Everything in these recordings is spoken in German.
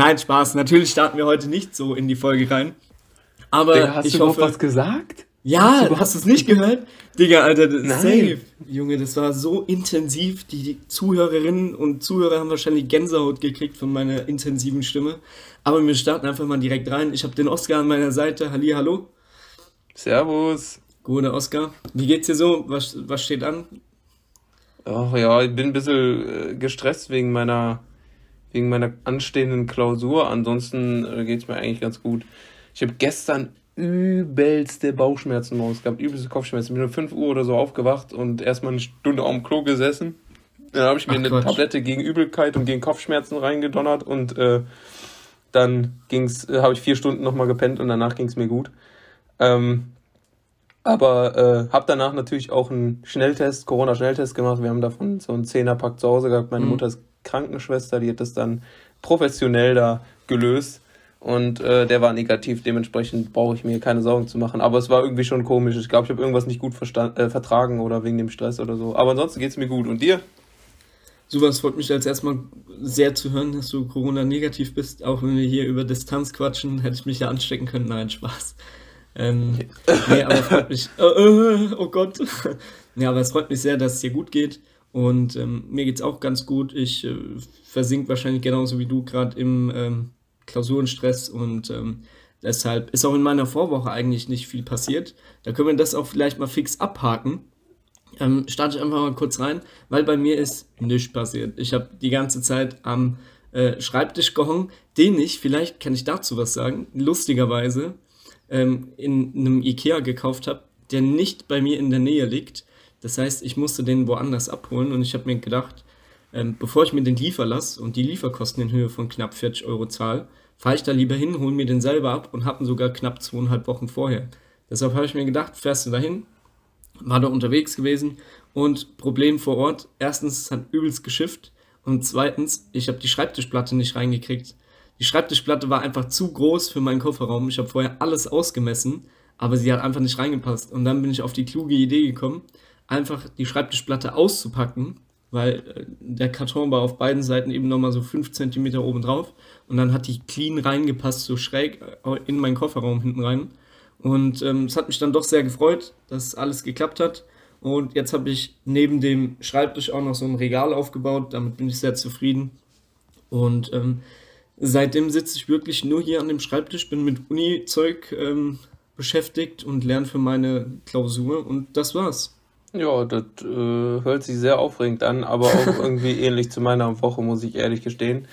Nein, Spaß. Natürlich starten wir heute nicht so in die Folge rein. Aber Digga, hast ich du hoffe, überhaupt was gesagt? Ja, du hast es nicht gehört? Digga, Alter, Nein. safe. Junge, das war so intensiv. Die, die Zuhörerinnen und Zuhörer haben wahrscheinlich Gänsehaut gekriegt von meiner intensiven Stimme. Aber wir starten einfach mal direkt rein. Ich habe den Oscar an meiner Seite. Halli, hallo. Servus. Gute Oscar. Wie geht's dir so? Was, was steht an? Ach ja, ich bin ein bisschen äh, gestresst wegen meiner, wegen meiner anstehenden Klausur. Ansonsten äh, geht's mir eigentlich ganz gut. Ich habe gestern übelste Bauchschmerzen morgens gehabt, übelste Kopfschmerzen. Bin um 5 Uhr oder so aufgewacht und erstmal eine Stunde auf dem Klo gesessen. Dann habe ich mir Ach, eine Quatsch. Tablette gegen Übelkeit und gegen Kopfschmerzen reingedonnert und äh, dann ging's, äh, habe ich vier Stunden nochmal gepennt und danach ging's mir gut. Ähm, aber äh, habe danach natürlich auch einen Schnelltest, Corona-Schnelltest gemacht. Wir haben davon so einen Zehnerpack zu Hause gehabt. Meine Mhm. Mutter ist Krankenschwester, die hat das dann professionell da gelöst. Und äh, der war negativ, dementsprechend brauche ich mir keine Sorgen zu machen. Aber es war irgendwie schon komisch. Ich glaube, ich habe irgendwas nicht gut äh, vertragen oder wegen dem Stress oder so. Aber ansonsten geht's mir gut. Und dir? Super, es freut mich als erstmal sehr zu hören, dass du Corona-negativ bist. Auch wenn wir hier über Distanz quatschen, hätte ich mich ja anstecken können. Nein, Spaß. Ähm, nee, aber freut mich. Äh, äh, oh Gott. Ja, aber es freut mich sehr, dass es dir gut geht. Und ähm, mir geht's auch ganz gut. Ich äh, versink wahrscheinlich genauso wie du gerade im ähm, Klausurenstress und ähm, deshalb ist auch in meiner Vorwoche eigentlich nicht viel passiert. Da können wir das auch vielleicht mal fix abhaken. Ähm, starte ich einfach mal kurz rein, weil bei mir ist nichts passiert. Ich habe die ganze Zeit am äh, Schreibtisch gehangen, den ich, vielleicht kann ich dazu was sagen, lustigerweise ähm, in einem Ikea gekauft habe, der nicht bei mir in der Nähe liegt. Das heißt, ich musste den woanders abholen und ich habe mir gedacht, ähm, bevor ich mir den liefern lasse und die Lieferkosten in Höhe von knapp 40 Euro zahle, fahre ich da lieber hin, hole mir den selber ab und habe ihn sogar knapp zweieinhalb Wochen vorher. Deshalb habe ich mir gedacht, fährst du dahin, war da unterwegs gewesen und Problem vor Ort, erstens, es hat übelst geschifft und zweitens, ich habe die Schreibtischplatte nicht reingekriegt. Die Schreibtischplatte war einfach zu groß für meinen Kofferraum. Ich habe vorher alles ausgemessen, aber sie hat einfach nicht reingepasst. Und dann bin ich auf die kluge Idee gekommen, einfach die Schreibtischplatte auszupacken, weil äh, der Karton war auf beiden Seiten eben nochmal so 5 cm oben drauf. Und dann hat die clean reingepasst, so schräg äh, in meinen Kofferraum hinten rein. Und ähm, es hat mich dann doch sehr gefreut, dass alles geklappt hat. Und jetzt habe ich neben dem Schreibtisch auch noch so ein Regal aufgebaut. Damit bin ich sehr zufrieden. Und ähm, seitdem sitze ich wirklich nur hier an dem Schreibtisch, bin mit Uni-Zeug ähm, beschäftigt und lerne für meine Klausur. Und das war's. Ja, das äh, hört sich sehr aufregend an, aber auch irgendwie ähnlich zu meiner Woche, muss ich ehrlich gestehen.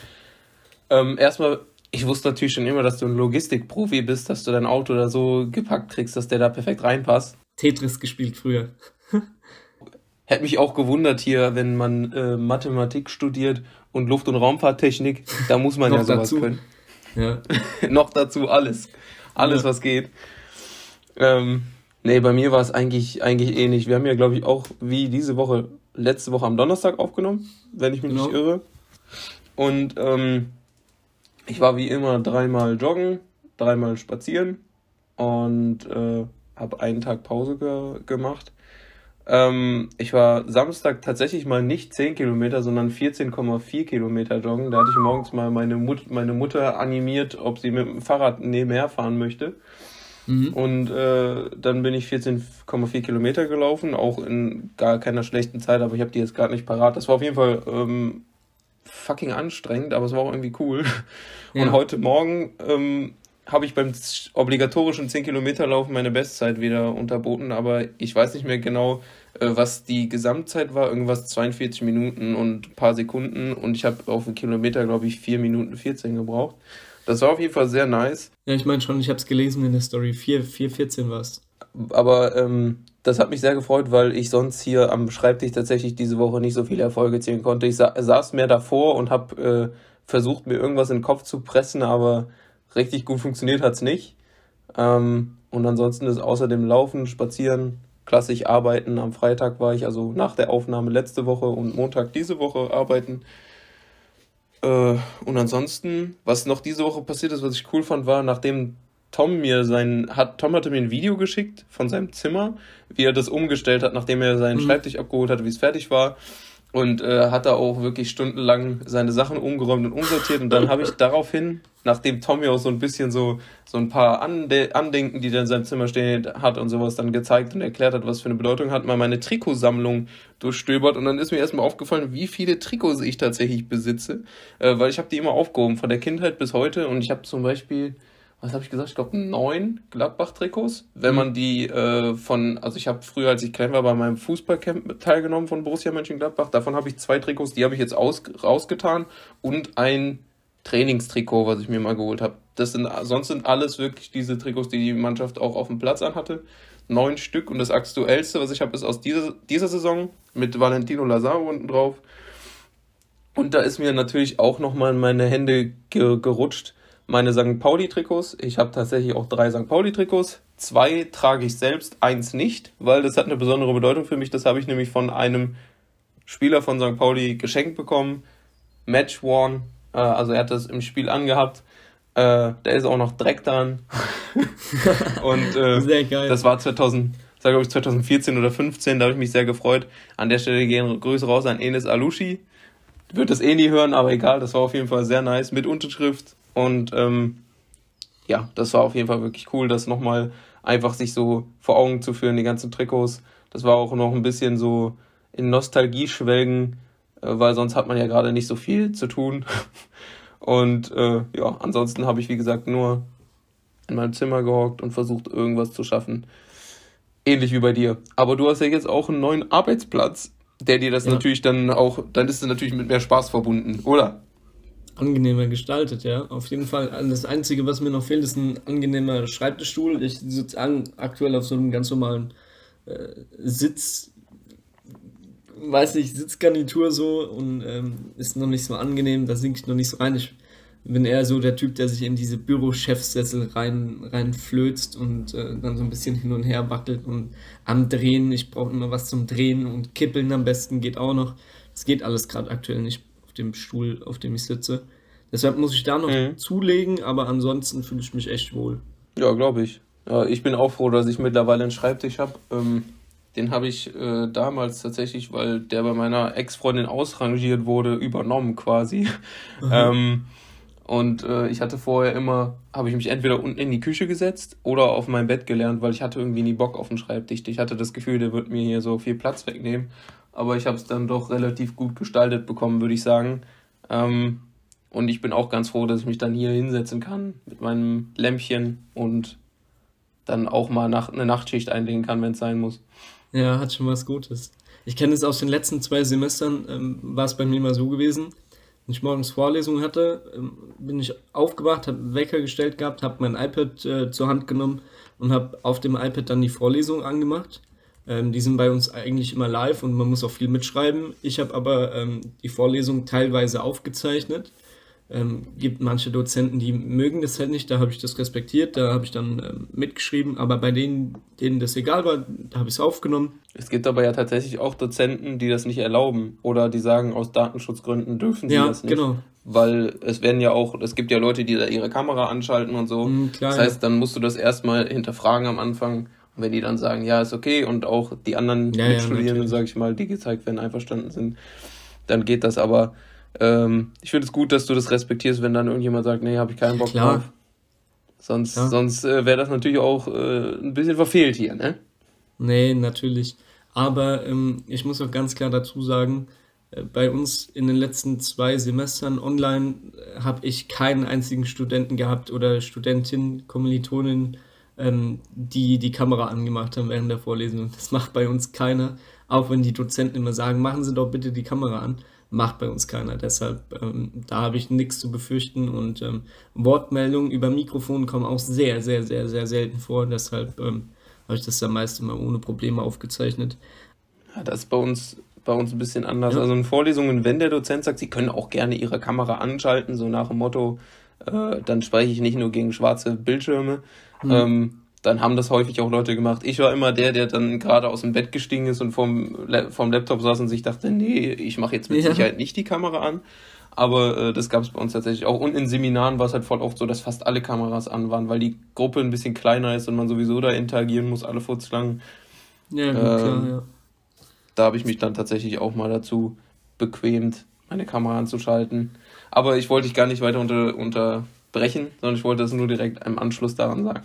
Ähm, erstmal, ich wusste natürlich schon immer, dass du ein Logistikprofi bist, dass du dein Auto da so gepackt kriegst, dass der da perfekt reinpasst. Tetris gespielt früher. Hätte mich auch gewundert hier, wenn man äh, Mathematik studiert und Luft- und Raumfahrttechnik, da muss man ja Noch sowas dazu. können. Ja. Noch dazu alles. Alles, Ja. was geht. Ähm, nee, bei mir war es eigentlich, eigentlich ähnlich. Wir haben ja, glaube ich, auch wie diese Woche, letzte Woche am Donnerstag aufgenommen, wenn ich mich nicht Genau. irre. Und ähm, ich war wie immer dreimal joggen, dreimal spazieren und äh, habe einen Tag Pause ge gemacht. Ähm, ich war Samstag tatsächlich mal nicht 10 Kilometer, sondern 14,4 Kilometer joggen. Da hatte ich morgens mal meine, Mut meine Mutter animiert, ob sie mit dem Fahrrad nebenher fahren möchte. Mhm. Und äh, dann bin ich 14,4 Kilometer gelaufen, auch in gar keiner schlechten Zeit, aber ich habe die jetzt gerade nicht parat. Das war auf jeden Fall ähm, fucking anstrengend, aber es war auch irgendwie cool. Und Ja. heute Morgen ähm, habe ich beim obligatorischen 10 Kilometer Laufen meine Bestzeit wieder unterboten, aber ich weiß nicht mehr genau, äh, was die Gesamtzeit war. Irgendwas 42 Minuten und ein paar Sekunden und ich habe auf einen Kilometer, glaube ich, 4 Minuten 14 gebraucht. Das war auf jeden Fall sehr nice. Ja, ich meine schon, ich habe es gelesen in der Story. 4, 4, 14 war's. Aber ähm, das hat mich sehr gefreut, weil ich sonst hier am Schreibtisch tatsächlich diese Woche nicht so viele Erfolge zählen konnte. Ich sa saß mehr davor und habe äh, versucht, mir irgendwas in den Kopf zu pressen, aber richtig gut funktioniert hat's nicht. Ähm, und ansonsten ist außer dem Laufen, Spazieren, klassisch arbeiten. Am Freitag war ich also nach der Aufnahme letzte Woche und Montag diese Woche arbeiten. Äh, und ansonsten, was noch diese Woche passiert ist, was ich cool fand, war, nachdem Tom mir sein, hat, Tom hatte mir ein Video geschickt von seinem Zimmer, wie er das umgestellt hat, nachdem er seinen Mhm. Schreibtisch abgeholt hat, wie es fertig war. Und äh, hat da auch wirklich stundenlang seine Sachen umgeräumt und umsortiert. Und dann habe ich daraufhin, nachdem Tommy auch so ein bisschen so, so ein paar Ande Andenken, die er in seinem Zimmer stehen hat und sowas dann gezeigt und erklärt hat, was für eine Bedeutung hat, mal meine Trikotsammlung durchstöbert. Und dann ist mir erstmal aufgefallen, wie viele Trikots ich tatsächlich besitze. Äh, weil ich habe die immer aufgehoben, von der Kindheit bis heute. Und ich habe zum Beispiel was habe ich gesagt? Ich glaube neun Gladbach-Trikots. Wenn man die äh, von, also ich habe früher, als ich klein war, bei meinem Fußballcamp teilgenommen von Borussia Mönchengladbach. Davon habe ich zwei Trikots, die habe ich jetzt aus, rausgetan und ein Trainingstrikot, was ich mir mal geholt habe. Das sind, sonst sind alles wirklich diese Trikots, die die Mannschaft auch auf dem Platz anhatte. Neun Stück und das aktuellste, was ich habe, ist aus dieser, dieser Saison mit Valentino Lazaro unten drauf. Und da ist mir natürlich auch nochmal in meine Hände ge gerutscht meine St. Pauli-Trikots. Ich habe tatsächlich auch drei St. Pauli-Trikots. Zwei trage ich selbst, eins nicht, weil das hat eine besondere Bedeutung für mich. Das habe ich nämlich von einem Spieler von St. Pauli geschenkt bekommen. Match worn. Äh, also er hat das im Spiel angehabt. Äh, der ist auch noch Dreck dran. und äh, sehr geil. das war 2000, sag ich 2014 oder 15, da habe ich mich sehr gefreut. An der Stelle gehen Grüße raus an Enes Alushi. Wird das eh nie hören, aber egal, das war auf jeden Fall sehr nice mit Unterschrift und ähm, ja, das war auf jeden Fall wirklich cool, das nochmal einfach sich so vor Augen zu führen, die ganzen Trikots. Das war auch noch ein bisschen so in Nostalgie schwelgen, äh, weil sonst hat man ja gerade nicht so viel zu tun. Und äh, ja, ansonsten habe ich, wie gesagt, nur in meinem Zimmer gehockt und versucht, irgendwas zu schaffen. Ähnlich wie bei dir. Aber du hast ja jetzt auch einen neuen Arbeitsplatz, der dir das ja. natürlich dann auch, dann ist es natürlich mit mehr Spaß verbunden, oder? Angenehmer gestaltet, ja. Auf jeden Fall. Das Einzige, was mir noch fehlt, ist ein angenehmer Schreibtischstuhl. Ich sitze aktuell auf so einem ganz normalen äh, Sitz, weiß nicht, Sitzgarnitur so und ähm, ist noch nicht so angenehm, da sinke ich noch nicht so rein. Ich bin eher so der Typ, der sich in diese Bürochefsessel rein, reinflözt und äh, dann so ein bisschen hin und her wackelt und am Drehen. Ich brauche immer was zum Drehen und Kippeln am besten geht auch noch. Das geht alles gerade aktuell nicht dem Stuhl, auf dem ich sitze. Deshalb muss ich da noch mhm. zulegen, aber ansonsten fühle ich mich echt wohl. Ja, glaube ich. Ja, ich bin auch froh, dass ich mittlerweile einen Schreibtisch habe. Ähm, den habe ich äh, damals tatsächlich, weil der bei meiner Ex-Freundin ausrangiert wurde, übernommen quasi. Mhm. ähm, und äh, ich hatte vorher immer, habe ich mich entweder unten in die Küche gesetzt oder auf mein Bett gelernt, weil ich hatte irgendwie nie Bock auf den Schreibtisch. Ich hatte das Gefühl, der wird mir hier so viel Platz wegnehmen aber ich habe es dann doch relativ gut gestaltet bekommen, würde ich sagen. Ähm, und ich bin auch ganz froh, dass ich mich dann hier hinsetzen kann mit meinem Lämpchen und dann auch mal nach, eine Nachtschicht einlegen kann, wenn es sein muss. Ja, hat schon was Gutes. Ich kenne es aus den letzten zwei Semestern, ähm, war es bei mir mal so gewesen. Wenn ich morgens Vorlesungen hatte, ähm, bin ich aufgewacht, habe Wecker gestellt gehabt, habe mein iPad äh, zur Hand genommen und habe auf dem iPad dann die Vorlesung angemacht. Ähm, die sind bei uns eigentlich immer live und man muss auch viel mitschreiben. Ich habe aber ähm, die Vorlesung teilweise aufgezeichnet. Ähm, gibt manche Dozenten, die mögen das halt nicht, da habe ich das respektiert, da habe ich dann ähm, mitgeschrieben, aber bei denen, denen das egal war, da habe ich es aufgenommen. Es gibt aber ja tatsächlich auch Dozenten, die das nicht erlauben oder die sagen, aus Datenschutzgründen dürfen sie ja, das nicht. Genau. Weil es werden ja auch, es gibt ja Leute, die da ihre Kamera anschalten und so. Mhm, klar, das heißt, dann musst du das erstmal hinterfragen am Anfang und wenn die dann sagen, ja, ist okay, und auch die anderen ja, Mitstudierenden, ja, sage ich mal, die gezeigt werden, einverstanden sind, dann geht das. Aber ähm, ich finde es gut, dass du das respektierst, wenn dann irgendjemand sagt, nee, habe ich keinen Bock Klar. drauf. Sonst, ja. sonst äh, wäre das natürlich auch äh, ein bisschen verfehlt hier, ne? Nee, natürlich. Aber ähm, ich muss auch ganz klar dazu sagen, äh, bei uns in den letzten zwei Semestern online äh, habe ich keinen einzigen Studenten gehabt oder Studentin, Kommilitonin, ähm, die die Kamera angemacht haben während der Vorlesung. Das macht bei uns keiner, auch wenn die Dozenten immer sagen, machen Sie doch bitte die Kamera an. Macht bei uns keiner. Deshalb, ähm, da habe ich nichts zu befürchten und ähm, Wortmeldungen über Mikrofon kommen auch sehr, sehr, sehr, sehr selten vor. Deshalb ähm, habe ich das ja meist immer ohne Probleme aufgezeichnet. Ja, das ist bei uns bei uns ein bisschen anders. Ja. Also in Vorlesungen, wenn der Dozent sagt, Sie können auch gerne Ihre Kamera anschalten, so nach dem Motto, äh, dann spreche ich nicht nur gegen schwarze Bildschirme, Mhm. Ähm, dann haben das häufig auch Leute gemacht. Ich war immer der, der dann gerade aus dem Bett gestiegen ist und vom, vom Laptop saß und sich dachte, nee, ich mache jetzt mit ja. Sicherheit nicht die Kamera an. Aber äh, das gab es bei uns tatsächlich auch. Und in Seminaren war es halt voll oft so, dass fast alle Kameras an waren, weil die Gruppe ein bisschen kleiner ist und man sowieso da interagieren muss, alle furzlang. Ja, gut, ähm, klar, ja. Da habe ich mich dann tatsächlich auch mal dazu bequemt, meine Kamera anzuschalten. Aber ich wollte dich gar nicht weiter unter, unterbrechen, sondern ich wollte das nur direkt im Anschluss daran sagen.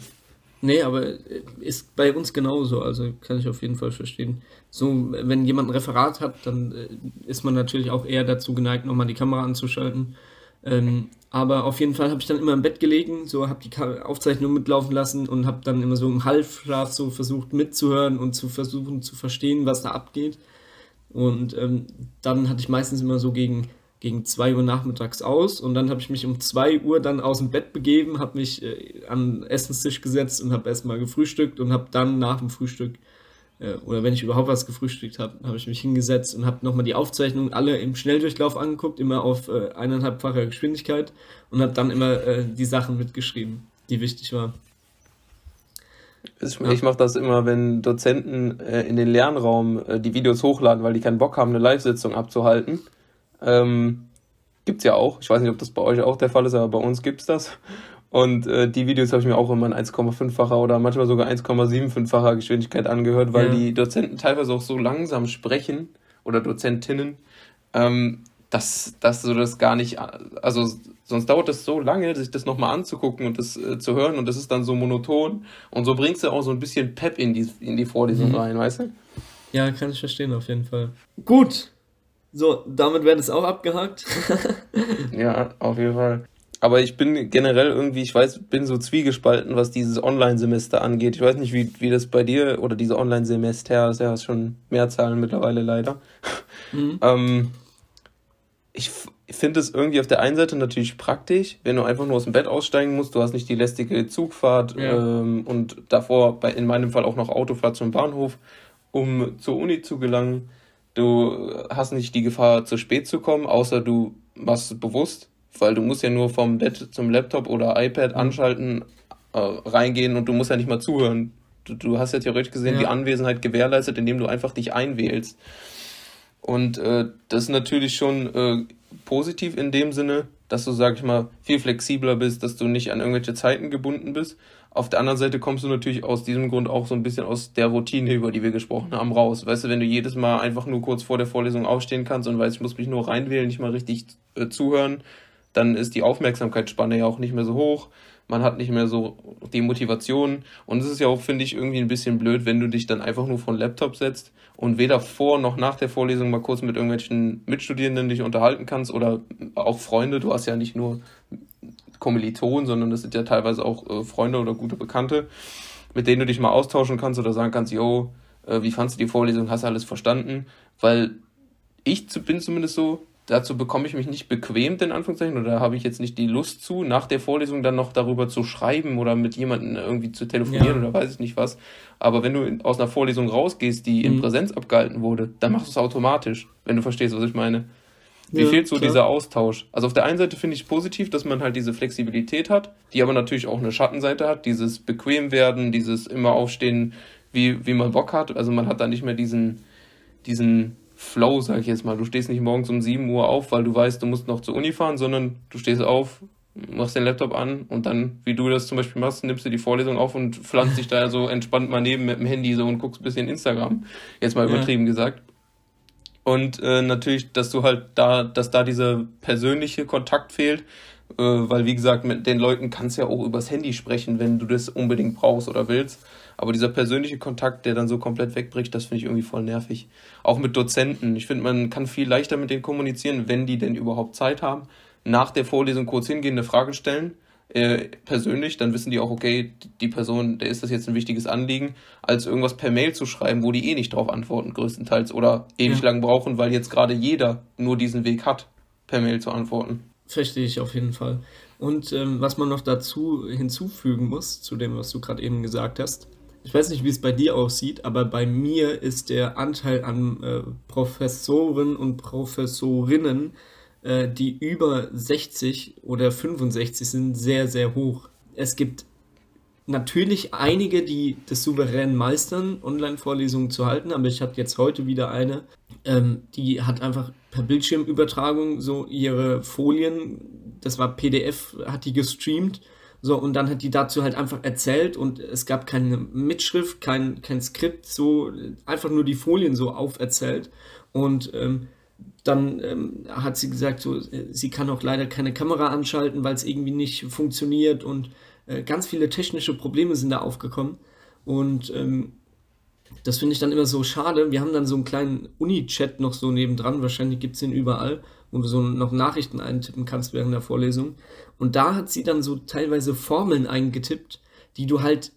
Nee, aber ist bei uns genauso, also kann ich auf jeden Fall verstehen. So, wenn jemand ein Referat hat, dann äh, ist man natürlich auch eher dazu geneigt, nochmal die Kamera anzuschalten. Ähm, aber auf jeden Fall habe ich dann immer im Bett gelegen, so habe die Aufzeichnung mitlaufen lassen und habe dann immer so im Halbschlaf so versucht mitzuhören und zu versuchen zu verstehen, was da abgeht. Und ähm, dann hatte ich meistens immer so gegen gegen 2 Uhr nachmittags aus und dann habe ich mich um 2 Uhr dann aus dem Bett begeben, habe mich äh, an den Essenstisch gesetzt und habe erstmal gefrühstückt und habe dann nach dem Frühstück äh, oder wenn ich überhaupt was gefrühstückt habe, habe ich mich hingesetzt und habe nochmal die Aufzeichnungen alle im Schnelldurchlauf angeguckt, immer auf äh, eineinhalbfacher Geschwindigkeit und habe dann immer äh, die Sachen mitgeschrieben, die wichtig waren. Ich, ja. mache das immer, wenn Dozenten äh, in den Lernraum äh, die Videos hochladen, weil die keinen Bock haben, eine Live-Sitzung abzuhalten ähm, gibt's ja auch. Ich weiß nicht, ob das bei euch auch der Fall ist, aber bei uns gibt's das. Und äh, die Videos habe ich mir auch immer in 1,5-facher oder manchmal sogar 1,75-facher Geschwindigkeit angehört, weil ja. die Dozenten teilweise auch so langsam sprechen oder Dozentinnen, ähm, dass, dass du das gar nicht, also sonst dauert das so lange, sich das nochmal anzugucken und das äh, zu hören und das ist dann so monoton und so bringst du auch so ein bisschen Pep in die, in die Vorlesung mhm. rein, weißt du? Ja, kann ich verstehen auf jeden Fall. Gut, so, damit wäre das auch abgehakt. ja, auf jeden Fall. Aber ich bin generell irgendwie, ich weiß, bin so zwiegespalten, was dieses Online-Semester angeht. Ich weiß nicht, wie, wie das bei dir oder diese Online-Semester ist ja schon Mehrzahlen mittlerweile leider. Mhm. ähm, ich finde es irgendwie auf der einen Seite natürlich praktisch, wenn du einfach nur aus dem Bett aussteigen musst. Du hast nicht die lästige Zugfahrt ja. ähm, und davor bei, in meinem Fall auch noch Autofahrt zum Bahnhof, um zur Uni zu gelangen. Du hast nicht die Gefahr, zu spät zu kommen, außer du machst es bewusst, weil du musst ja nur vom Bett zum Laptop oder iPad mhm. anschalten, äh, reingehen und du musst ja nicht mal zuhören. Du, du hast ja theoretisch gesehen ja. die Anwesenheit gewährleistet, indem du einfach dich einwählst. Und äh, das ist natürlich schon äh, positiv in dem Sinne, dass du, sag ich mal, viel flexibler bist, dass du nicht an irgendwelche Zeiten gebunden bist. Auf der anderen Seite kommst du natürlich aus diesem Grund auch so ein bisschen aus der Routine, über die wir gesprochen haben, raus. Weißt du, wenn du jedes Mal einfach nur kurz vor der Vorlesung aufstehen kannst und weißt, ich muss mich nur reinwählen, nicht mal richtig äh, zuhören, dann ist die Aufmerksamkeitsspanne ja auch nicht mehr so hoch. Man hat nicht mehr so die Motivation. Und es ist ja auch, finde ich, irgendwie ein bisschen blöd, wenn du dich dann einfach nur vor den Laptop setzt und weder vor noch nach der Vorlesung mal kurz mit irgendwelchen Mitstudierenden dich unterhalten kannst oder auch Freunde. Du hast ja nicht nur Kommilitonen, sondern das sind ja teilweise auch äh, Freunde oder gute Bekannte, mit denen du dich mal austauschen kannst oder sagen kannst, yo, äh, wie fandst du die Vorlesung, hast du alles verstanden? Weil ich bin zumindest so, dazu bekomme ich mich nicht bequemt, in Anführungszeichen, oder habe ich jetzt nicht die Lust zu, nach der Vorlesung dann noch darüber zu schreiben oder mit jemandem irgendwie zu telefonieren ja. oder weiß ich nicht was. Aber wenn du aus einer Vorlesung rausgehst, die in mhm. Präsenz abgehalten wurde, dann machst du es automatisch, wenn du verstehst, was ich meine. Wie ja, fehlt so klar. dieser Austausch? Also auf der einen Seite finde ich positiv, dass man halt diese Flexibilität hat, die aber natürlich auch eine Schattenseite hat, dieses bequem werden, dieses immer aufstehen, wie, wie man Bock hat. Also man hat da nicht mehr diesen, diesen Flow, sag ich jetzt mal. Du stehst nicht morgens um 7 Uhr auf, weil du weißt, du musst noch zur Uni fahren, sondern du stehst auf, machst den Laptop an und dann, wie du das zum Beispiel machst, nimmst du die Vorlesung auf und pflanzt dich da so entspannt mal neben mit dem Handy so und guckst ein bisschen Instagram. Jetzt mal übertrieben ja. gesagt. Und äh, natürlich, dass du halt da, dass da dieser persönliche Kontakt fehlt, äh, weil wie gesagt, mit den Leuten kannst du ja auch übers Handy sprechen, wenn du das unbedingt brauchst oder willst. Aber dieser persönliche Kontakt, der dann so komplett wegbricht, das finde ich irgendwie voll nervig. Auch mit Dozenten. Ich finde, man kann viel leichter mit denen kommunizieren, wenn die denn überhaupt Zeit haben. Nach der Vorlesung kurz hingehen, eine Frage stellen äh, persönlich, dann wissen die auch, okay, die Person, der ist das jetzt ein wichtiges Anliegen, als irgendwas per Mail zu schreiben, wo die eh nicht drauf antworten, größtenteils, oder ewig ja. lang brauchen, weil jetzt gerade jeder nur diesen Weg hat, per Mail zu antworten. Verstehe ich auf jeden Fall. Und ähm, was man noch dazu hinzufügen muss, zu dem, was du gerade eben gesagt hast, ich weiß nicht, wie es bei dir aussieht, aber bei mir ist der Anteil an äh, Professoren und Professorinnen äh, die über 60 oder 65 sind, sehr, sehr hoch. Es gibt natürlich einige, die das souverän meistern, Online-Vorlesungen zu halten, aber ich hatte jetzt heute wieder eine, ähm, die hat einfach per Bildschirmübertragung so ihre Folien, das war PDF, hat die gestreamt. So, und dann hat die dazu halt einfach erzählt und es gab keine Mitschrift, kein, kein Skript, so einfach nur die Folien so auferzählt. Und ähm, dann ähm, hat sie gesagt, so, äh, sie kann auch leider keine Kamera anschalten, weil es irgendwie nicht funktioniert und äh, ganz viele technische Probleme sind da aufgekommen. Und ähm, das finde ich dann immer so schade. Wir haben dann so einen kleinen Uni-Chat noch so nebendran, wahrscheinlich gibt es den überall, wo du so noch Nachrichten eintippen kannst während der Vorlesung. Und da hat sie dann so teilweise Formeln eingetippt, die du halt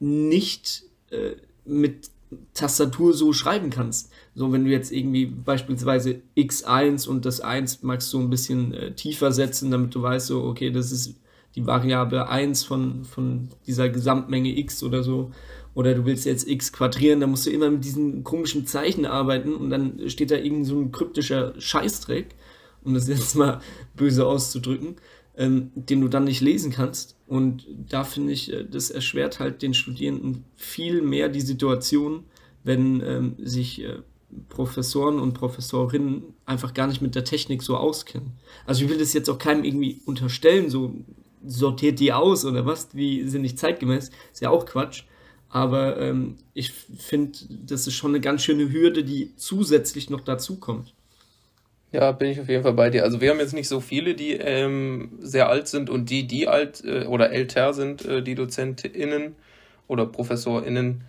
nicht äh, mit Tastatur so schreiben kannst. So, wenn du jetzt irgendwie beispielsweise x1 und das 1 magst du ein bisschen äh, tiefer setzen, damit du weißt, so, okay, das ist die Variable 1 von, von dieser Gesamtmenge x oder so oder du willst jetzt x quadrieren, dann musst du immer mit diesen komischen Zeichen arbeiten und dann steht da irgend so ein kryptischer Scheißdreck, um das jetzt mal böse auszudrücken, ähm, den du dann nicht lesen kannst. Und da finde ich, äh, das erschwert halt den Studierenden viel mehr die Situation, wenn ähm, sich äh, Professoren und Professorinnen einfach gar nicht mit der Technik so auskennen. Also ich will das jetzt auch keinem irgendwie unterstellen, so sortiert die aus oder was, die sind nicht zeitgemäß, ist ja auch Quatsch. Aber ähm, ich finde, das ist schon eine ganz schöne Hürde, die zusätzlich noch dazu kommt. Ja, bin ich auf jeden Fall bei dir. Also wir haben jetzt nicht so viele, die ähm, sehr alt sind und die, die alt äh, oder älter sind, äh, die DozentInnen oder ProfessorInnen,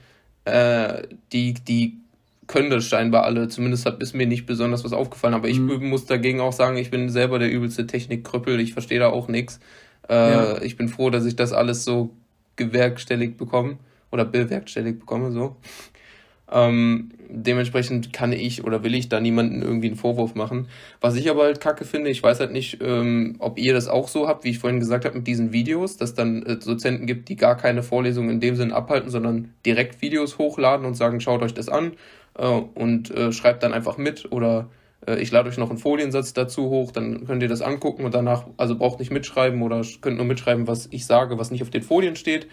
äh, die, die können das scheinbar alle. Zumindest hat, ist mir nicht besonders was aufgefallen. Aber ich mhm. muss dagegen auch sagen, ich bin selber der übelste Technikkrüppel. Ich verstehe da auch nichts. Äh, ja. Ich bin froh, dass ich das alles so gewerkstelligt bekomme oder bewerkstelligt bekomme, so. Ähm, dementsprechend kann ich oder will ich da niemanden irgendwie einen Vorwurf machen. Was ich aber halt kacke finde, ich weiß halt nicht, ähm, ob ihr das auch so habt, wie ich vorhin gesagt habe mit diesen Videos, dass dann äh, Dozenten gibt, die gar keine Vorlesungen in dem Sinn abhalten, sondern direkt Videos hochladen und sagen, schaut euch das an äh, und äh, schreibt dann einfach mit oder ich lade euch noch einen Foliensatz dazu hoch, dann könnt ihr das angucken und danach, also braucht nicht mitschreiben oder könnt nur mitschreiben, was ich sage, was nicht auf den Folien steht.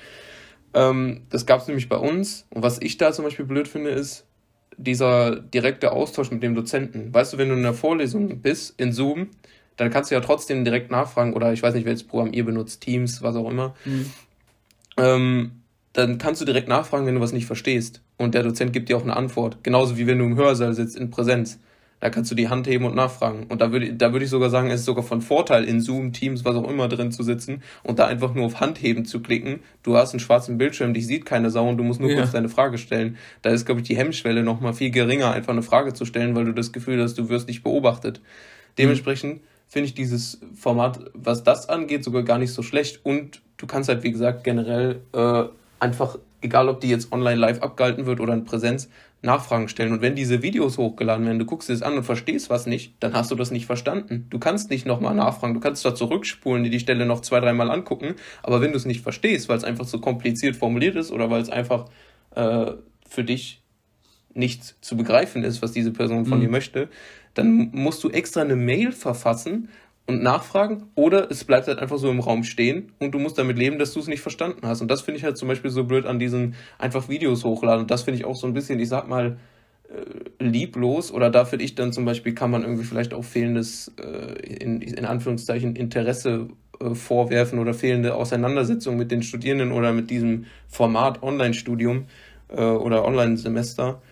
Ähm, das gab es nämlich bei uns. Und was ich da zum Beispiel blöd finde, ist dieser direkte Austausch mit dem Dozenten. Weißt du, wenn du in der Vorlesung bist, in Zoom, dann kannst du ja trotzdem direkt nachfragen, oder ich weiß nicht, welches Programm ihr benutzt, Teams, was auch immer. Mhm. Ähm, dann kannst du direkt nachfragen, wenn du was nicht verstehst. Und der Dozent gibt dir auch eine Antwort. Genauso wie wenn du im Hörsaal sitzt in Präsenz. Da kannst du die Hand heben und nachfragen. Und da würde da würde ich sogar sagen, es ist sogar von Vorteil, in Zoom, Teams, was auch immer drin zu sitzen und da einfach nur auf Handheben zu klicken. Du hast einen schwarzen Bildschirm, dich sieht keine Sau und du musst nur ja. kurz deine Frage stellen. Da ist, glaube ich, die Hemmschwelle noch mal viel geringer, einfach eine Frage zu stellen, weil du das Gefühl hast, du wirst nicht beobachtet. Dementsprechend finde ich dieses Format, was das angeht, sogar gar nicht so schlecht. Und du kannst halt, wie gesagt, generell äh, einfach, egal ob die jetzt online live abgehalten wird oder in Präsenz, Nachfragen stellen. Und wenn diese Videos hochgeladen werden, du guckst es an und verstehst was nicht, dann hast du das nicht verstanden. Du kannst nicht nochmal nachfragen. Du kannst zwar zurückspulen, dir die Stelle noch zwei, dreimal angucken, aber wenn du es nicht verstehst, weil es einfach so kompliziert formuliert ist oder weil es einfach äh, für dich nicht zu begreifen ist, was diese Person von mhm. dir möchte, dann musst du extra eine Mail verfassen und nachfragen oder es bleibt halt einfach so im Raum stehen und du musst damit leben, dass du es nicht verstanden hast. Und das finde ich halt zum Beispiel so blöd an diesen einfach Videos hochladen. Und das finde ich auch so ein bisschen, ich sag mal, äh, lieblos oder da finde ich dann zum Beispiel, kann man irgendwie vielleicht auch fehlendes, äh, in, in Anführungszeichen, Interesse äh, vorwerfen oder fehlende Auseinandersetzung mit den Studierenden oder mit diesem Format Online-Studium oder Online-Semester,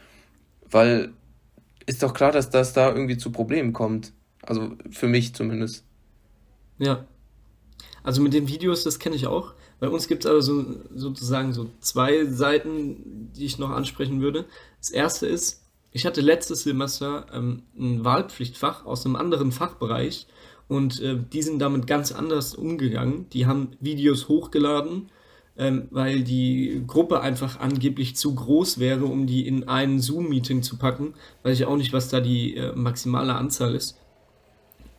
weil ist doch klar, dass das da irgendwie zu Problemen kommt. Also für mich zumindest. Ja. Also mit den Videos, das kenne ich auch. Bei uns gibt es aber so, sozusagen so zwei Seiten, die ich noch ansprechen würde. Das erste ist, ich hatte letztes Semester ähm, ein Wahlpflichtfach aus einem anderen Fachbereich und äh, die sind damit ganz anders umgegangen. Die haben Videos hochgeladen, ähm, weil die Gruppe einfach angeblich zu groß wäre, um die in ein Zoom-Meeting zu packen. Weiß ich auch nicht, was da die äh, maximale Anzahl ist.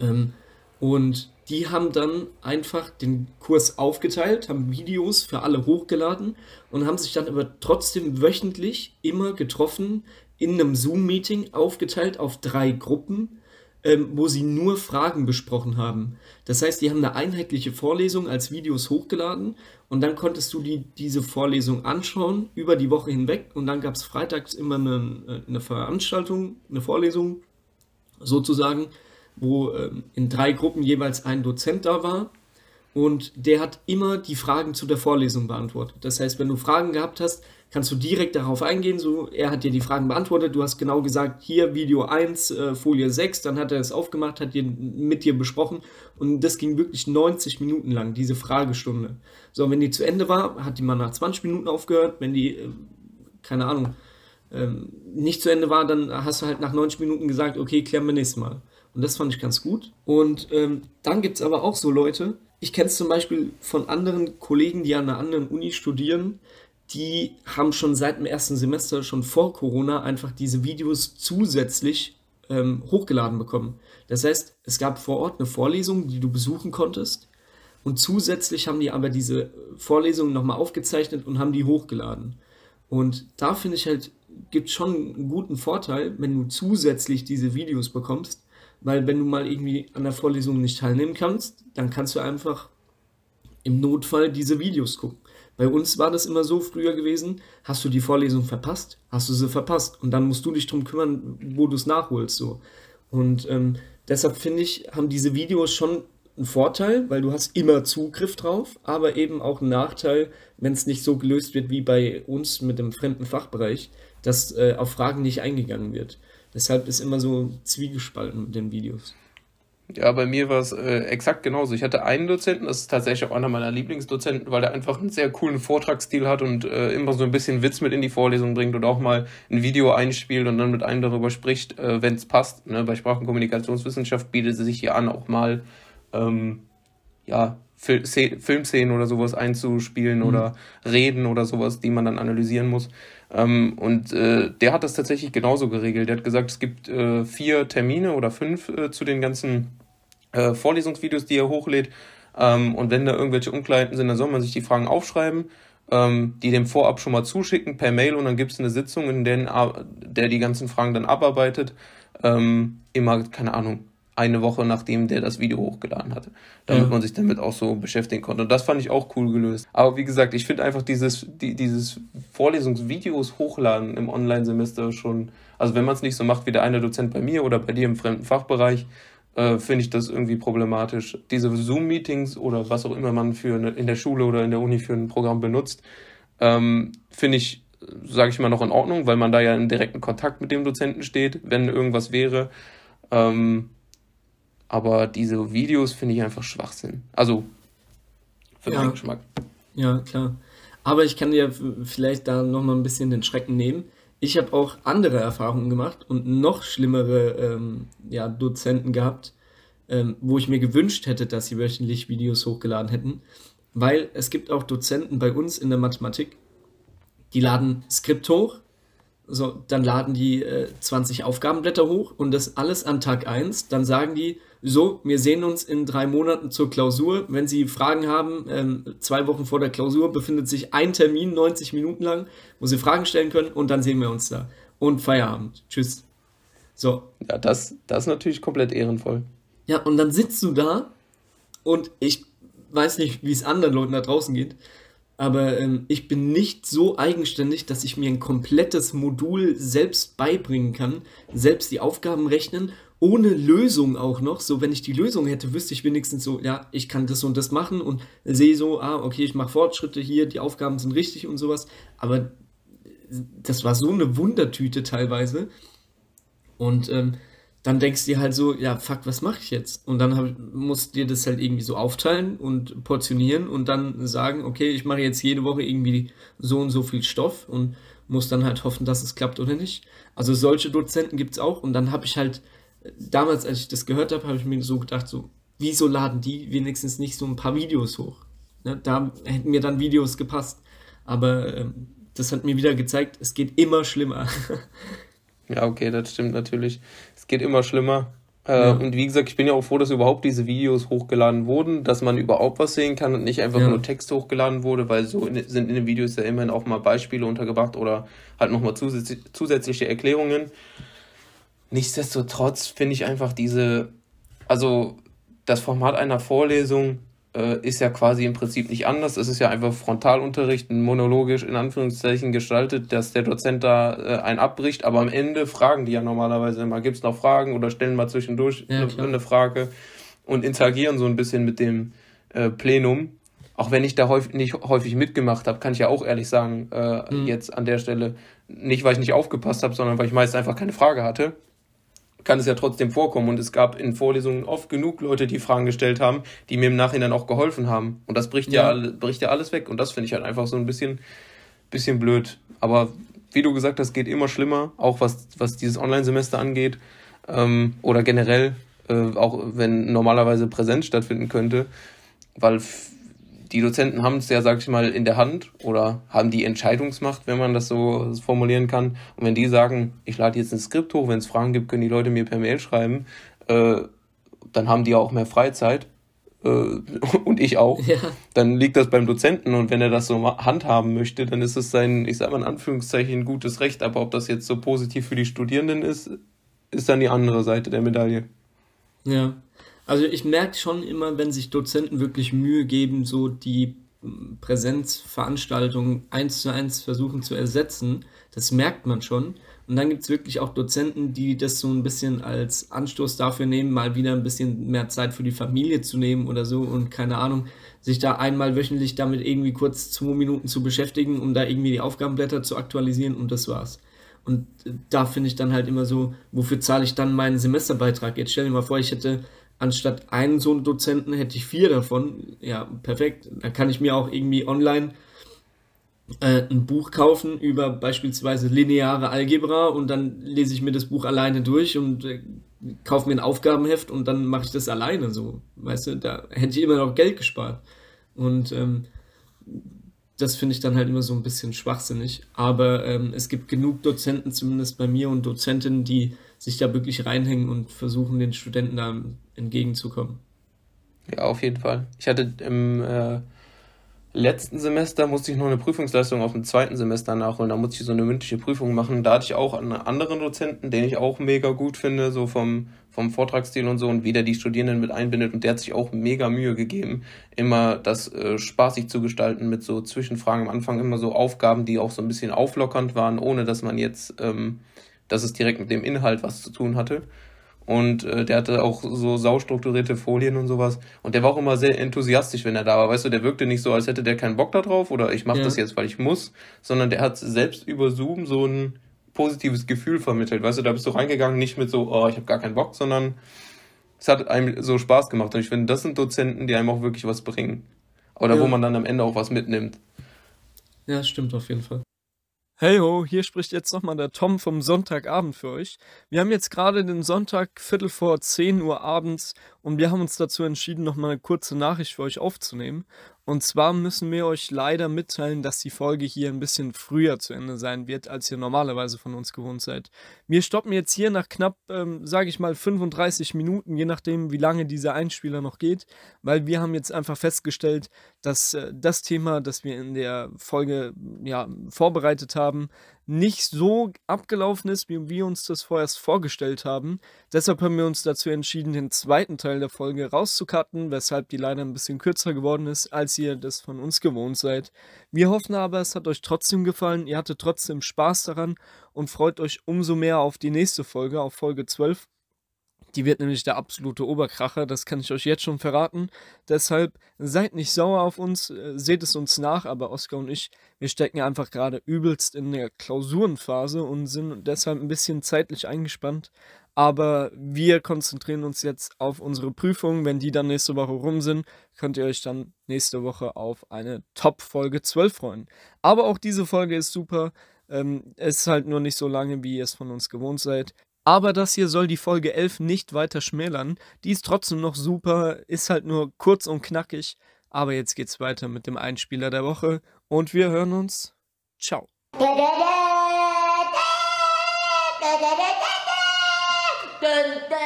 Ähm, und die haben dann einfach den Kurs aufgeteilt, haben Videos für alle hochgeladen und haben sich dann aber trotzdem wöchentlich immer getroffen in einem Zoom-Meeting, aufgeteilt auf drei Gruppen, ähm, wo sie nur Fragen besprochen haben. Das heißt, die haben eine einheitliche Vorlesung als Videos hochgeladen und dann konntest du die, diese Vorlesung anschauen über die Woche hinweg und dann gab es freitags immer eine, eine Veranstaltung, eine Vorlesung sozusagen wo ähm, in drei Gruppen jeweils ein Dozent da war und der hat immer die Fragen zu der Vorlesung beantwortet. Das heißt, wenn du Fragen gehabt hast, kannst du direkt darauf eingehen. So, er hat dir die Fragen beantwortet. Du hast genau gesagt, hier Video 1, äh, Folie 6. Dann hat er es aufgemacht, hat dir, mit dir besprochen. Und das ging wirklich 90 Minuten lang, diese Fragestunde. So, wenn die zu Ende war, hat die mal nach 20 Minuten aufgehört. Wenn die, äh, keine Ahnung, äh, nicht zu Ende war, dann hast du halt nach 90 Minuten gesagt, okay, klären wir nächstes Mal. Und das fand ich ganz gut. Und ähm, dann gibt es aber auch so Leute, ich kenne es zum Beispiel von anderen Kollegen, die an einer anderen Uni studieren, die haben schon seit dem ersten Semester, schon vor Corona, einfach diese Videos zusätzlich ähm, hochgeladen bekommen. Das heißt, es gab vor Ort eine Vorlesung, die du besuchen konntest. Und zusätzlich haben die aber diese Vorlesungen nochmal aufgezeichnet und haben die hochgeladen. Und da finde ich halt, gibt schon einen guten Vorteil, wenn du zusätzlich diese Videos bekommst, weil wenn du mal irgendwie an der Vorlesung nicht teilnehmen kannst, dann kannst du einfach im Notfall diese Videos gucken. Bei uns war das immer so früher gewesen, hast du die Vorlesung verpasst, hast du sie verpasst und dann musst du dich darum kümmern, wo du es nachholst. So. Und ähm, deshalb finde ich, haben diese Videos schon einen Vorteil, weil du hast immer Zugriff drauf, aber eben auch einen Nachteil, wenn es nicht so gelöst wird wie bei uns mit dem fremden Fachbereich, dass äh, auf Fragen nicht eingegangen wird. Deshalb ist immer so zwiegespalten mit den Videos. Ja, bei mir war es äh, exakt genauso. Ich hatte einen Dozenten, das ist tatsächlich auch einer meiner Lieblingsdozenten, weil der einfach einen sehr coolen Vortragsstil hat und äh, immer so ein bisschen Witz mit in die Vorlesung bringt und auch mal ein Video einspielt und dann mit einem darüber spricht, äh, wenn es passt. Ne? Bei Sprachenkommunikationswissenschaft bietet es sich hier an, auch mal ähm, ja, Fil Filmszenen oder sowas einzuspielen mhm. oder Reden oder sowas, die man dann analysieren muss. Ähm, und äh, der hat das tatsächlich genauso geregelt. Der hat gesagt, es gibt äh, vier Termine oder fünf äh, zu den ganzen äh, Vorlesungsvideos, die er hochlädt. Ähm, und wenn da irgendwelche Unklarheiten sind, dann soll man sich die Fragen aufschreiben, ähm, die dem vorab schon mal zuschicken per Mail und dann gibt es eine Sitzung, in der, der die ganzen Fragen dann abarbeitet. Ähm, immer, keine Ahnung, eine Woche nachdem der das Video hochgeladen hatte, damit ja. man sich damit auch so beschäftigen konnte. Und das fand ich auch cool gelöst. Aber wie gesagt, ich finde einfach dieses, die, dieses Vorlesungsvideos hochladen im Online-Semester schon, also wenn man es nicht so macht wie der eine Dozent bei mir oder bei dir im fremden Fachbereich, äh, finde ich das irgendwie problematisch. Diese Zoom-Meetings oder was auch immer man für eine, in der Schule oder in der Uni für ein Programm benutzt, ähm, finde ich, sage ich mal, noch in Ordnung, weil man da ja in direkten Kontakt mit dem Dozenten steht, wenn irgendwas wäre. Ähm, aber diese Videos finde ich einfach Schwachsinn. Also, für ja. meinen Geschmack. Ja, klar. Aber ich kann dir vielleicht da nochmal ein bisschen den Schrecken nehmen ich habe auch andere Erfahrungen gemacht und noch schlimmere ähm, ja, Dozenten gehabt, ähm, wo ich mir gewünscht hätte, dass sie wöchentlich Videos hochgeladen hätten. Weil es gibt auch Dozenten bei uns in der Mathematik, die laden Skript hoch, so, dann laden die äh, 20 Aufgabenblätter hoch und das alles an Tag 1. Dann sagen die, so, wir sehen uns in drei Monaten zur Klausur. Wenn Sie Fragen haben, ähm, zwei Wochen vor der Klausur befindet sich ein Termin, 90 Minuten lang, wo Sie Fragen stellen können und dann sehen wir uns da. Und Feierabend. Tschüss. So. Ja, das, das ist natürlich komplett ehrenvoll. Ja, und dann sitzt du da und ich weiß nicht, wie es anderen Leuten da draußen geht, aber ähm, ich bin nicht so eigenständig, dass ich mir ein komplettes Modul selbst beibringen kann, selbst die Aufgaben rechnen, ohne Lösung auch noch. So, wenn ich die Lösung hätte, wüsste ich wenigstens so, ja, ich kann das und das machen und sehe so, ah, okay, ich mache Fortschritte hier, die Aufgaben sind richtig und sowas. Aber das war so eine Wundertüte teilweise. Und ähm, dann denkst du dir halt so, ja, fuck, was mache ich jetzt? Und dann hab, musst du dir das halt irgendwie so aufteilen und portionieren und dann sagen, okay, ich mache jetzt jede Woche irgendwie so und so viel Stoff und muss dann halt hoffen, dass es klappt oder nicht. Also solche Dozenten gibt es auch und dann habe ich halt, damals, als ich das gehört habe, habe ich mir so gedacht, so, wieso laden die wenigstens nicht so ein paar Videos hoch? Ne, da hätten mir dann Videos gepasst. Aber ähm, das hat mir wieder gezeigt, es geht immer schlimmer. Ja, okay, das stimmt natürlich. Geht immer schlimmer. Äh, ja. Und wie gesagt, ich bin ja auch froh, dass überhaupt diese Videos hochgeladen wurden, dass man überhaupt was sehen kann und nicht einfach ja. nur Text hochgeladen wurde, weil so in, sind in den Videos ja immerhin auch mal Beispiele untergebracht oder halt nochmal zusätzlich, zusätzliche Erklärungen. Nichtsdestotrotz finde ich einfach diese, also das Format einer Vorlesung äh, ist ja quasi im Prinzip nicht anders. Es ist ja einfach Frontalunterricht, monologisch in Anführungszeichen gestaltet, dass der Dozent da äh, einen abbricht, aber am Ende fragen die ja normalerweise immer, gibt es noch Fragen oder stellen mal zwischendurch ja, eine, eine, Frage und interagieren so ein bisschen mit dem, äh, Plenum. Auch wenn ich da häufig, nicht häufig mitgemacht habe, kann ich ja auch ehrlich sagen, äh, mhm. jetzt an der Stelle, nicht weil ich nicht aufgepasst habe, sondern weil ich meist einfach keine Frage hatte, kann es ja trotzdem vorkommen. Und es gab in Vorlesungen oft genug Leute, die Fragen gestellt haben, die mir im Nachhinein auch geholfen haben. Und das bricht ja, ja bricht ja alles weg. Und das finde ich halt einfach so ein bisschen, bisschen blöd. Aber wie du gesagt hast, geht immer schlimmer, auch was, was dieses Online-Semester angeht. Ähm, oder generell, äh, auch wenn normalerweise Präsenz stattfinden könnte. Weil die Dozenten haben es ja, sag ich mal, in der Hand oder haben die Entscheidungsmacht, wenn man das so formulieren kann. Und wenn die sagen, ich lade jetzt ein Skript hoch, wenn es Fragen gibt, können die Leute mir per Mail schreiben, äh, dann haben die auch mehr Freizeit äh, und ich auch. Ja. Dann liegt das beim Dozenten und wenn er das so handhaben möchte, dann ist es sein, ich sage mal in Anführungszeichen, gutes Recht. Aber ob das jetzt so positiv für die Studierenden ist, ist dann die andere Seite der Medaille. Ja, also ich merke schon immer, wenn sich Dozenten wirklich Mühe geben, so die Präsenzveranstaltungen eins zu eins versuchen zu ersetzen, das merkt man schon. Und dann gibt es wirklich auch Dozenten, die das so ein bisschen als Anstoß dafür nehmen, mal wieder ein bisschen mehr Zeit für die Familie zu nehmen oder so und keine Ahnung, sich da einmal wöchentlich damit irgendwie kurz zwei Minuten zu beschäftigen, um da irgendwie die Aufgabenblätter zu aktualisieren und das war's. Und da finde ich dann halt immer so, wofür zahle ich dann meinen Semesterbeitrag? Jetzt stell dir mal vor, ich hätte anstatt einen so einen Dozenten hätte ich vier davon. Ja, perfekt. Da kann ich mir auch irgendwie online äh, ein Buch kaufen über beispielsweise lineare Algebra und dann lese ich mir das Buch alleine durch und äh, kaufe mir ein Aufgabenheft und dann mache ich das alleine so. Weißt du, da hätte ich immer noch Geld gespart. Und ähm, das finde ich dann halt immer so ein bisschen schwachsinnig. Aber ähm, es gibt genug Dozenten, zumindest bei mir und Dozentinnen, die sich da wirklich reinhängen und versuchen, den Studenten da entgegenzukommen. Ja, auf jeden Fall. Ich hatte im äh, letzten Semester musste ich noch eine Prüfungsleistung auf dem zweiten Semester nachholen. Da musste ich so eine mündliche Prüfung machen. Da hatte ich auch einen anderen Dozenten, den ich auch mega gut finde, so vom, vom Vortragsstil und so und wie der die Studierenden mit einbindet. Und der hat sich auch mega Mühe gegeben, immer das äh, spaßig zu gestalten mit so Zwischenfragen am Anfang, immer so Aufgaben, die auch so ein bisschen auflockernd waren, ohne dass man jetzt ähm, dass es direkt mit dem Inhalt was zu tun hatte. Und äh, der hatte auch so saustrukturierte Folien und sowas. Und der war auch immer sehr enthusiastisch, wenn er da war. Weißt du, der wirkte nicht so, als hätte der keinen Bock da drauf oder ich mache ja. das jetzt, weil ich muss, sondern der hat selbst über Zoom so ein positives Gefühl vermittelt. Weißt du, da bist du reingegangen, nicht mit so, oh, ich habe gar keinen Bock, sondern es hat einem so Spaß gemacht. Und ich finde, das sind Dozenten, die einem auch wirklich was bringen. Oder ja. wo man dann am Ende auch was mitnimmt. Ja, stimmt auf jeden Fall. Hey ho, hier spricht jetzt nochmal der Tom vom Sonntagabend für euch. Wir haben jetzt gerade den Sonntag Viertel vor 10 Uhr abends und wir haben uns dazu entschieden, nochmal eine kurze Nachricht für euch aufzunehmen. Und zwar müssen wir euch leider mitteilen, dass die Folge hier ein bisschen früher zu Ende sein wird, als ihr normalerweise von uns gewohnt seid. Wir stoppen jetzt hier nach knapp, ähm, sage ich mal, 35 Minuten, je nachdem, wie lange dieser Einspieler noch geht, weil wir haben jetzt einfach festgestellt, dass äh, das Thema, das wir in der Folge ja, vorbereitet haben, nicht so abgelaufen ist, wie wir uns das vorerst vorgestellt haben. Deshalb haben wir uns dazu entschieden, den zweiten Teil der Folge rauszucutten, weshalb die leider ein bisschen kürzer geworden ist, als ihr das von uns gewohnt seid. Wir hoffen aber, es hat euch trotzdem gefallen, ihr hattet trotzdem Spaß daran und freut euch umso mehr auf die nächste Folge, auf Folge 12. Die wird nämlich der absolute Oberkracher, das kann ich euch jetzt schon verraten. Deshalb seid nicht sauer auf uns, äh, seht es uns nach, aber Oskar und ich, wir stecken einfach gerade übelst in der Klausurenphase und sind deshalb ein bisschen zeitlich eingespannt. Aber wir konzentrieren uns jetzt auf unsere Prüfungen. Wenn die dann nächste Woche rum sind, könnt ihr euch dann nächste Woche auf eine Top-Folge 12 freuen. Aber auch diese Folge ist super. Ähm, es ist halt nur nicht so lange, wie ihr es von uns gewohnt seid. Aber das hier soll die Folge 11 nicht weiter schmälern. Die ist trotzdem noch super, ist halt nur kurz und knackig. Aber jetzt geht's weiter mit dem Einspieler der Woche und wir hören uns. Ciao.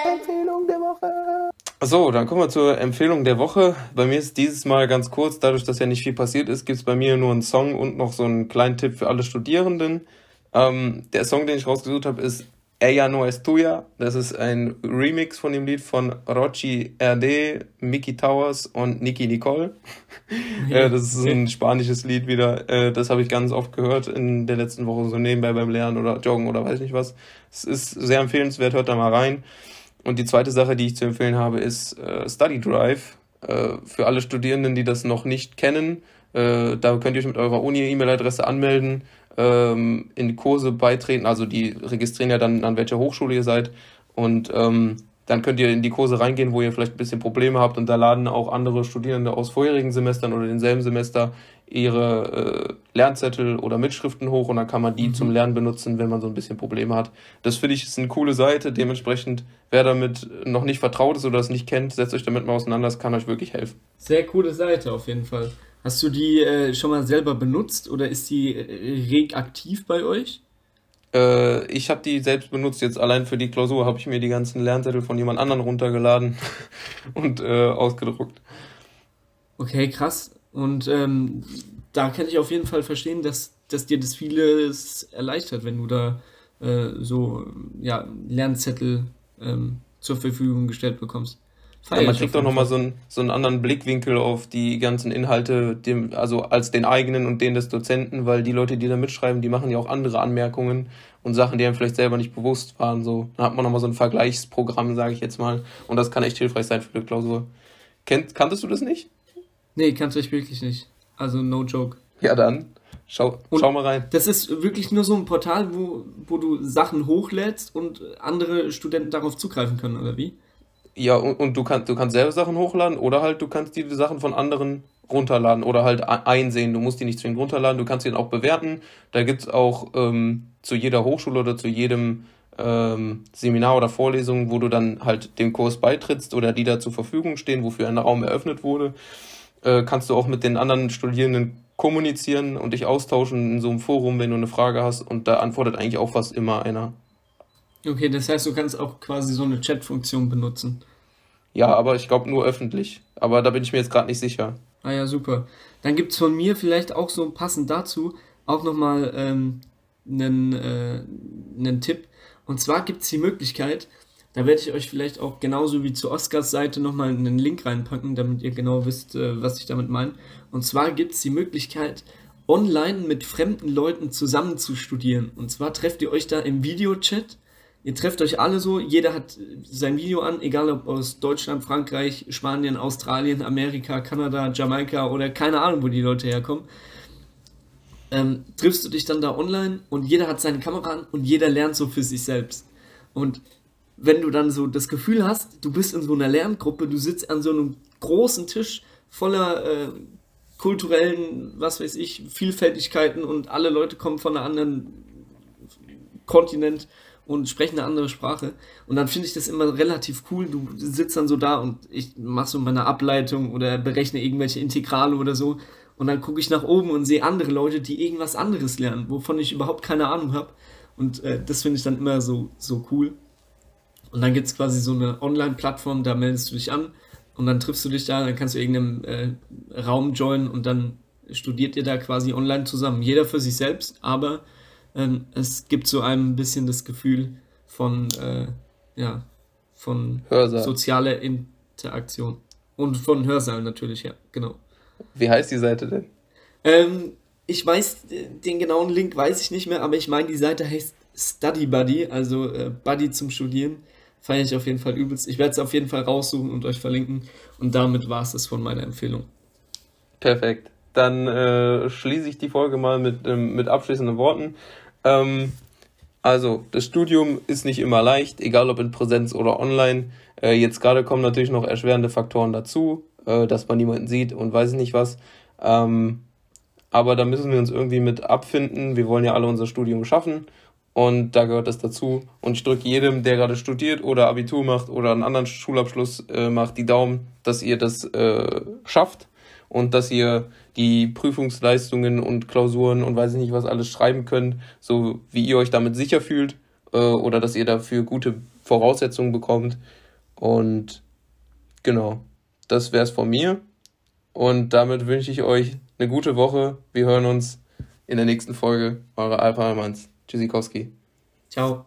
Empfehlung der Woche. So, dann kommen wir zur Empfehlung der Woche. Bei mir ist dieses Mal ganz kurz, dadurch, dass ja nicht viel passiert ist, gibt es bei mir nur einen Song und noch so einen kleinen Tipp für alle Studierenden. Ähm, der Song, den ich rausgesucht habe, ist Ella no es tuya. Das ist ein Remix von dem Lied von Rochi RD, Mickey Towers und Nicky Nicole. Ja, äh, das ist ein spanisches Lied wieder. Äh, das habe ich ganz oft gehört in der letzten Woche, so nebenbei beim Lernen oder Joggen oder weiß nicht was. Es ist sehr empfehlenswert, hört da mal rein. Und die zweite Sache, die ich zu empfehlen habe, ist äh, Study Drive. für alle Studierenden, die das noch nicht kennen, da könnt ihr euch mit eurer Uni-E-Mail-Adresse anmelden, ähm, in Kurse beitreten. Also die registrieren ja dann, an welcher Hochschule ihr seid. Und ähm, dann könnt ihr in die Kurse reingehen, wo ihr vielleicht ein bisschen Probleme habt. Und da laden auch andere Studierende aus vorherigen Semestern oder denselben Semester ihre äh, Lernzettel oder Mitschriften hoch und dann kann man die mhm. zum Lernen benutzen, wenn man so ein bisschen Probleme hat. Das finde ich ist eine coole Seite. Dementsprechend, wer damit noch nicht vertraut ist oder es nicht kennt, setzt euch damit mal auseinander. Das kann euch wirklich helfen. Sehr coole Seite auf jeden Fall. Hast du die äh, schon mal selber benutzt oder ist die äh, reg aktiv bei euch? Äh, ich habe die selbst benutzt. Jetzt allein für die Klausur habe ich mir die ganzen Lernzettel von jemand anderem runtergeladen und äh, ausgedruckt. Okay, krass. Und ähm, da kann ich auf jeden Fall verstehen, dass, dass dir das vieles erleichtert, wenn du da äh, so ja, Lernzettel ähm, zur Verfügung gestellt bekommst. Ja, man kriegt auch nochmal so, einen, so einen anderen Blickwinkel auf die ganzen Inhalte, dem, also als den eigenen und den des Dozenten, weil die Leute, die da mitschreiben, die machen ja auch andere Anmerkungen und Sachen, die einem vielleicht selber nicht bewusst waren. So, dann hat man nochmal so ein Vergleichsprogramm, sage ich jetzt mal. Und das kann echt hilfreich sein für die Klausur. Kennt, kanntest du das nicht? Nee, kannte ich wirklich nicht. Also no joke. Ja, dann. Schau, schau mal rein. Das ist wirklich nur so ein Portal, wo, wo du Sachen hochlädst und andere Studenten darauf zugreifen können, oder wie? Ja, und, und du, kannst, du kannst selber Sachen hochladen oder halt du kannst die Sachen von anderen runterladen oder halt einsehen. Du musst die nicht zwingend runterladen, du kannst sie dann auch bewerten. Da gibt es auch ähm, zu jeder Hochschule oder zu jedem ähm, Seminar oder Vorlesung, wo du dann halt dem Kurs beitrittst oder die da zur Verfügung stehen, wofür ein Raum eröffnet wurde, äh, kannst du auch mit den anderen Studierenden kommunizieren und dich austauschen in so einem Forum, wenn du eine Frage hast und da antwortet eigentlich auch fast immer einer. Okay, das heißt, du kannst auch quasi so eine Chat-Funktion benutzen. Ja, aber ich glaube nur öffentlich. Aber da bin ich mir jetzt gerade nicht sicher. Ah ja, super. Dann gibt es von mir vielleicht auch so passend dazu auch nochmal ähm, einen, äh, einen Tipp. Und zwar gibt es die Möglichkeit, da werde ich euch vielleicht auch genauso wie zu Oscars Seite nochmal einen Link reinpacken, damit ihr genau wisst, äh, was ich damit meine. Und zwar gibt es die Möglichkeit, online mit fremden Leuten zusammen zu studieren. Und zwar trefft ihr euch da im Videochat Ihr trefft euch alle so, jeder hat sein Video an, egal ob aus Deutschland, Frankreich, Spanien, Australien, Amerika, Kanada, Jamaika oder keine Ahnung, wo die Leute herkommen. Ähm, triffst du dich dann da online und jeder hat seine Kamera an und jeder lernt so für sich selbst. Und wenn du dann so das Gefühl hast, du bist in so einer Lerngruppe, du sitzt an so einem großen Tisch voller äh, kulturellen, was weiß ich, Vielfältigkeiten und alle Leute kommen von einem anderen Kontinent und sprechen eine andere Sprache. Und dann finde ich das immer relativ cool. Du sitzt dann so da und ich mache so meine Ableitung oder berechne irgendwelche Integrale oder so. Und dann gucke ich nach oben und sehe andere Leute, die irgendwas anderes lernen, wovon ich überhaupt keine Ahnung habe. Und äh, das finde ich dann immer so, so cool. Und dann gibt es quasi so eine Online-Plattform, da meldest du dich an und dann triffst du dich da, dann kannst du irgendeinem äh, Raum joinen und dann studiert ihr da quasi online zusammen. Jeder für sich selbst, aber ähm, es gibt so ein bisschen das Gefühl von, äh, ja, von Hörsaal. sozialer Interaktion. Und von Hörsaal natürlich, ja, genau. Wie heißt die Seite denn? Ähm, ich weiß, den genauen Link weiß ich nicht mehr, aber ich meine, die Seite heißt Study Buddy, also äh, Buddy zum Studieren. Feiere ich auf jeden Fall übelst. Ich werde es auf jeden Fall raussuchen und euch verlinken. Und damit war es das von meiner Empfehlung. Perfekt. Dann äh, schließe ich die Folge mal mit, ähm, mit abschließenden Worten. Ähm, also, das Studium ist nicht immer leicht, egal ob in Präsenz oder online. Äh, jetzt gerade kommen natürlich noch erschwerende Faktoren dazu, äh, dass man niemanden sieht und weiß nicht was. Ähm, aber da müssen wir uns irgendwie mit abfinden. Wir wollen ja alle unser Studium schaffen und da gehört das dazu. Und ich drücke jedem, der gerade studiert oder Abitur macht oder einen anderen Schulabschluss äh, macht, die Daumen, dass ihr das äh, schafft und dass ihr die Prüfungsleistungen und Klausuren und weiß ich nicht was alles schreiben könnt, so wie ihr euch damit sicher fühlt äh, oder dass ihr dafür gute Voraussetzungen bekommt. Und genau, das wäre es von mir. Und damit wünsche ich euch eine gute Woche. Wir hören uns in der nächsten Folge. Eure Alpha Almans. Tschüssikowski. Ciao.